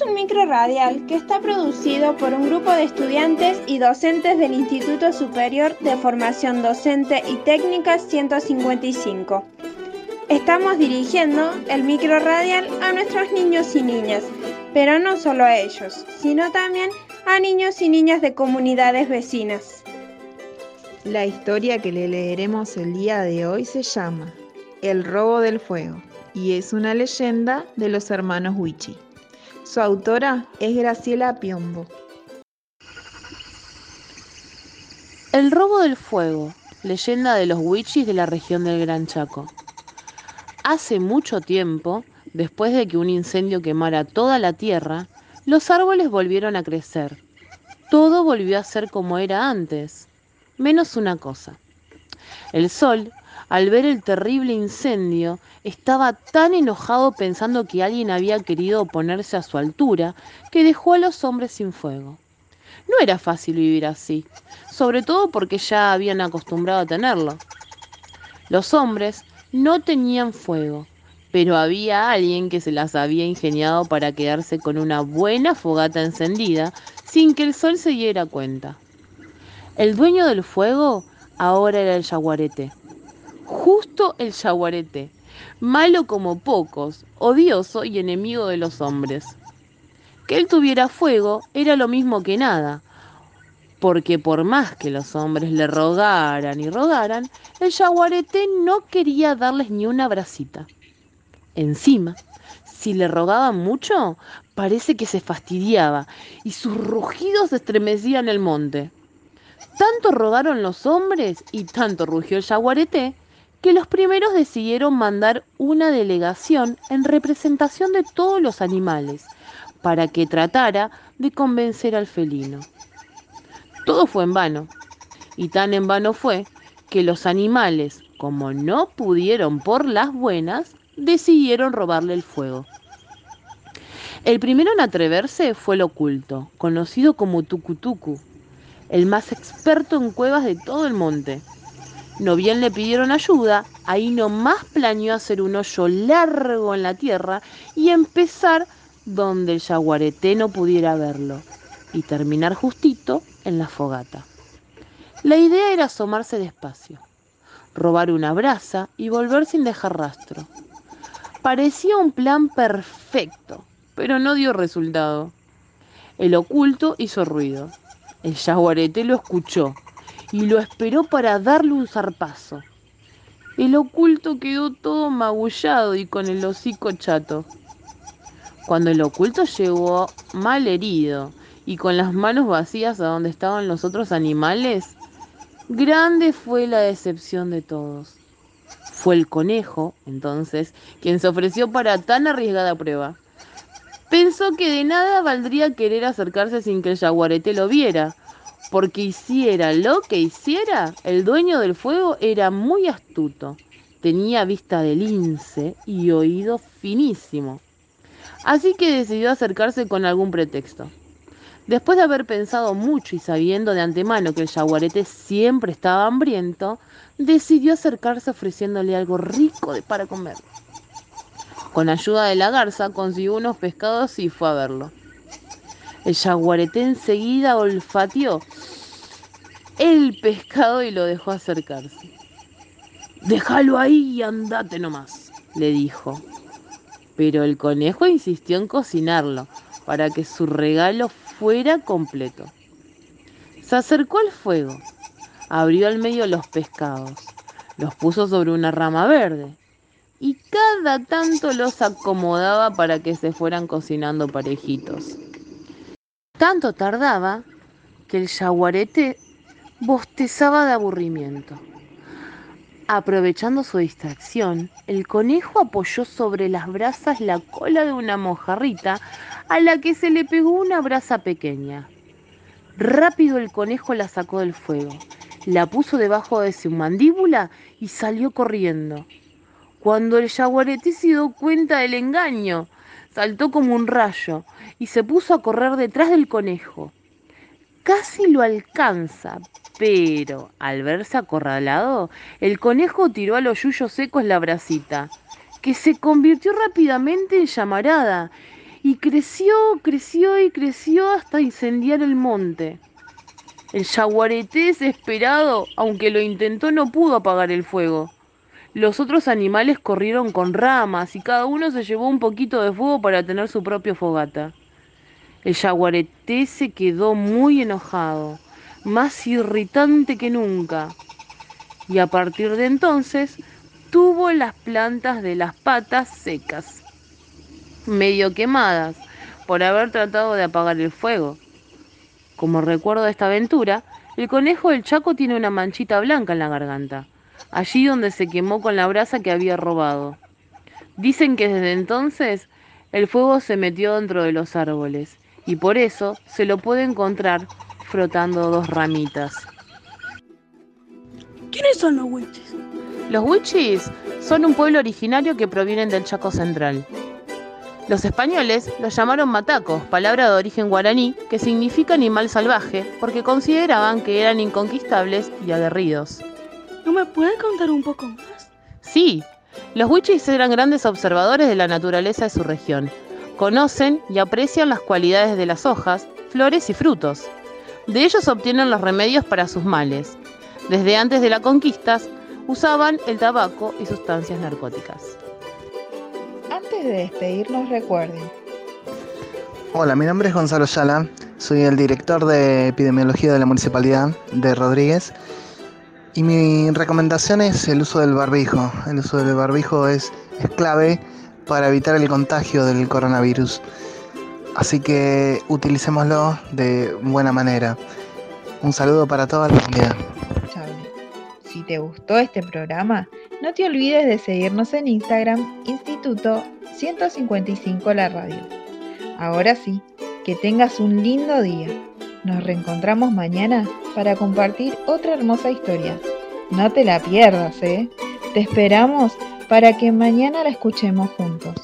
es un micro radial que está producido por un grupo de estudiantes y docentes del Instituto Superior de Formación Docente y Técnica 155. Estamos dirigiendo el micro radial a nuestros niños y niñas, pero no solo a ellos, sino también a niños y niñas de comunidades vecinas. La historia que le leeremos el día de hoy se llama El robo del fuego y es una leyenda de los hermanos Wichi. Su autora es Graciela Piombo. El robo del fuego, leyenda de los Wichis de la región del Gran Chaco. Hace mucho tiempo, después de que un incendio quemara toda la tierra, los árboles volvieron a crecer. Todo volvió a ser como era antes, menos una cosa. El sol al ver el terrible incendio, estaba tan enojado pensando que alguien había querido ponerse a su altura, que dejó a los hombres sin fuego. No era fácil vivir así, sobre todo porque ya habían acostumbrado a tenerlo. Los hombres no tenían fuego, pero había alguien que se las había ingeniado para quedarse con una buena fogata encendida sin que el sol se diera cuenta. El dueño del fuego ahora era el yaguarete justo el yaguarete, malo como pocos, odioso y enemigo de los hombres. Que él tuviera fuego era lo mismo que nada, porque por más que los hombres le rogaran y rogaran, el yaguarete no quería darles ni una bracita. Encima, si le rogaban mucho, parece que se fastidiaba y sus rugidos estremecían el monte. Tanto rogaron los hombres y tanto rugió el yaguarete que los primeros decidieron mandar una delegación en representación de todos los animales para que tratara de convencer al felino. Todo fue en vano, y tan en vano fue que los animales, como no pudieron por las buenas, decidieron robarle el fuego. El primero en atreverse fue el oculto, conocido como Tucutucu, el más experto en cuevas de todo el monte. No bien le pidieron ayuda, ahí nomás planeó hacer un hoyo largo en la tierra y empezar donde el yaguareté no pudiera verlo y terminar justito en la fogata. La idea era asomarse despacio, robar una brasa y volver sin dejar rastro. Parecía un plan perfecto, pero no dio resultado. El oculto hizo ruido. El yaguareté lo escuchó y lo esperó para darle un zarpazo. El oculto quedó todo magullado y con el hocico chato. Cuando el oculto llegó mal herido y con las manos vacías a donde estaban los otros animales, grande fue la decepción de todos. Fue el conejo, entonces, quien se ofreció para tan arriesgada prueba. Pensó que de nada valdría querer acercarse sin que el jaguarete lo viera, porque hiciera lo que hiciera, el dueño del fuego era muy astuto, tenía vista de lince y oído finísimo. Así que decidió acercarse con algún pretexto. Después de haber pensado mucho y sabiendo de antemano que el jaguarete siempre estaba hambriento, decidió acercarse ofreciéndole algo rico de para comer. Con ayuda de la garza consiguió unos pescados y fue a verlo. El jaguarete enseguida olfateó el pescado y lo dejó acercarse. Déjalo ahí y andate nomás, le dijo. Pero el conejo insistió en cocinarlo para que su regalo fuera completo. Se acercó al fuego, abrió al medio los pescados, los puso sobre una rama verde y cada tanto los acomodaba para que se fueran cocinando parejitos. Tanto tardaba que el yaguarete bostezaba de aburrimiento. Aprovechando su distracción, el conejo apoyó sobre las brasas la cola de una mojarrita a la que se le pegó una brasa pequeña. Rápido el conejo la sacó del fuego, la puso debajo de su mandíbula y salió corriendo. Cuando el yaguarete se dio cuenta del engaño, saltó como un rayo y se puso a correr detrás del conejo. Casi lo alcanza, pero al verse acorralado, el conejo tiró a los yuyos secos la bracita, que se convirtió rápidamente en llamarada y creció, creció y creció hasta incendiar el monte. El yaguareté desesperado, aunque lo intentó, no pudo apagar el fuego. Los otros animales corrieron con ramas y cada uno se llevó un poquito de fuego para tener su propia fogata. El yaguareté se quedó muy enojado, más irritante que nunca. Y a partir de entonces tuvo las plantas de las patas secas, medio quemadas, por haber tratado de apagar el fuego. Como recuerdo de esta aventura, el conejo del Chaco tiene una manchita blanca en la garganta, allí donde se quemó con la brasa que había robado. Dicen que desde entonces el fuego se metió dentro de los árboles y por eso se lo puede encontrar frotando dos ramitas. ¿Quiénes son los huichis? Los huichis son un pueblo originario que provienen del Chaco Central. Los españoles los llamaron matacos, palabra de origen guaraní que significa animal salvaje, porque consideraban que eran inconquistables y aguerridos. ¿No me puede contar un poco más? Sí, los huichis eran grandes observadores de la naturaleza de su región. Conocen y aprecian las cualidades de las hojas, flores y frutos. De ellos obtienen los remedios para sus males. Desde antes de la conquista, usaban el tabaco y sustancias narcóticas. Antes de despedirnos, recuerden. Hola, mi nombre es Gonzalo Yala, soy el director de epidemiología de la Municipalidad de Rodríguez y mi recomendación es el uso del barbijo. El uso del barbijo es, es clave para evitar el contagio del coronavirus. Así que utilicémoslo de buena manera. Un saludo para toda la comunidad. Si te gustó este programa, no te olvides de seguirnos en Instagram, Instituto 155 La Radio. Ahora sí, que tengas un lindo día. Nos reencontramos mañana para compartir otra hermosa historia. No te la pierdas, ¿eh? Te esperamos para que mañana la escuchemos juntos.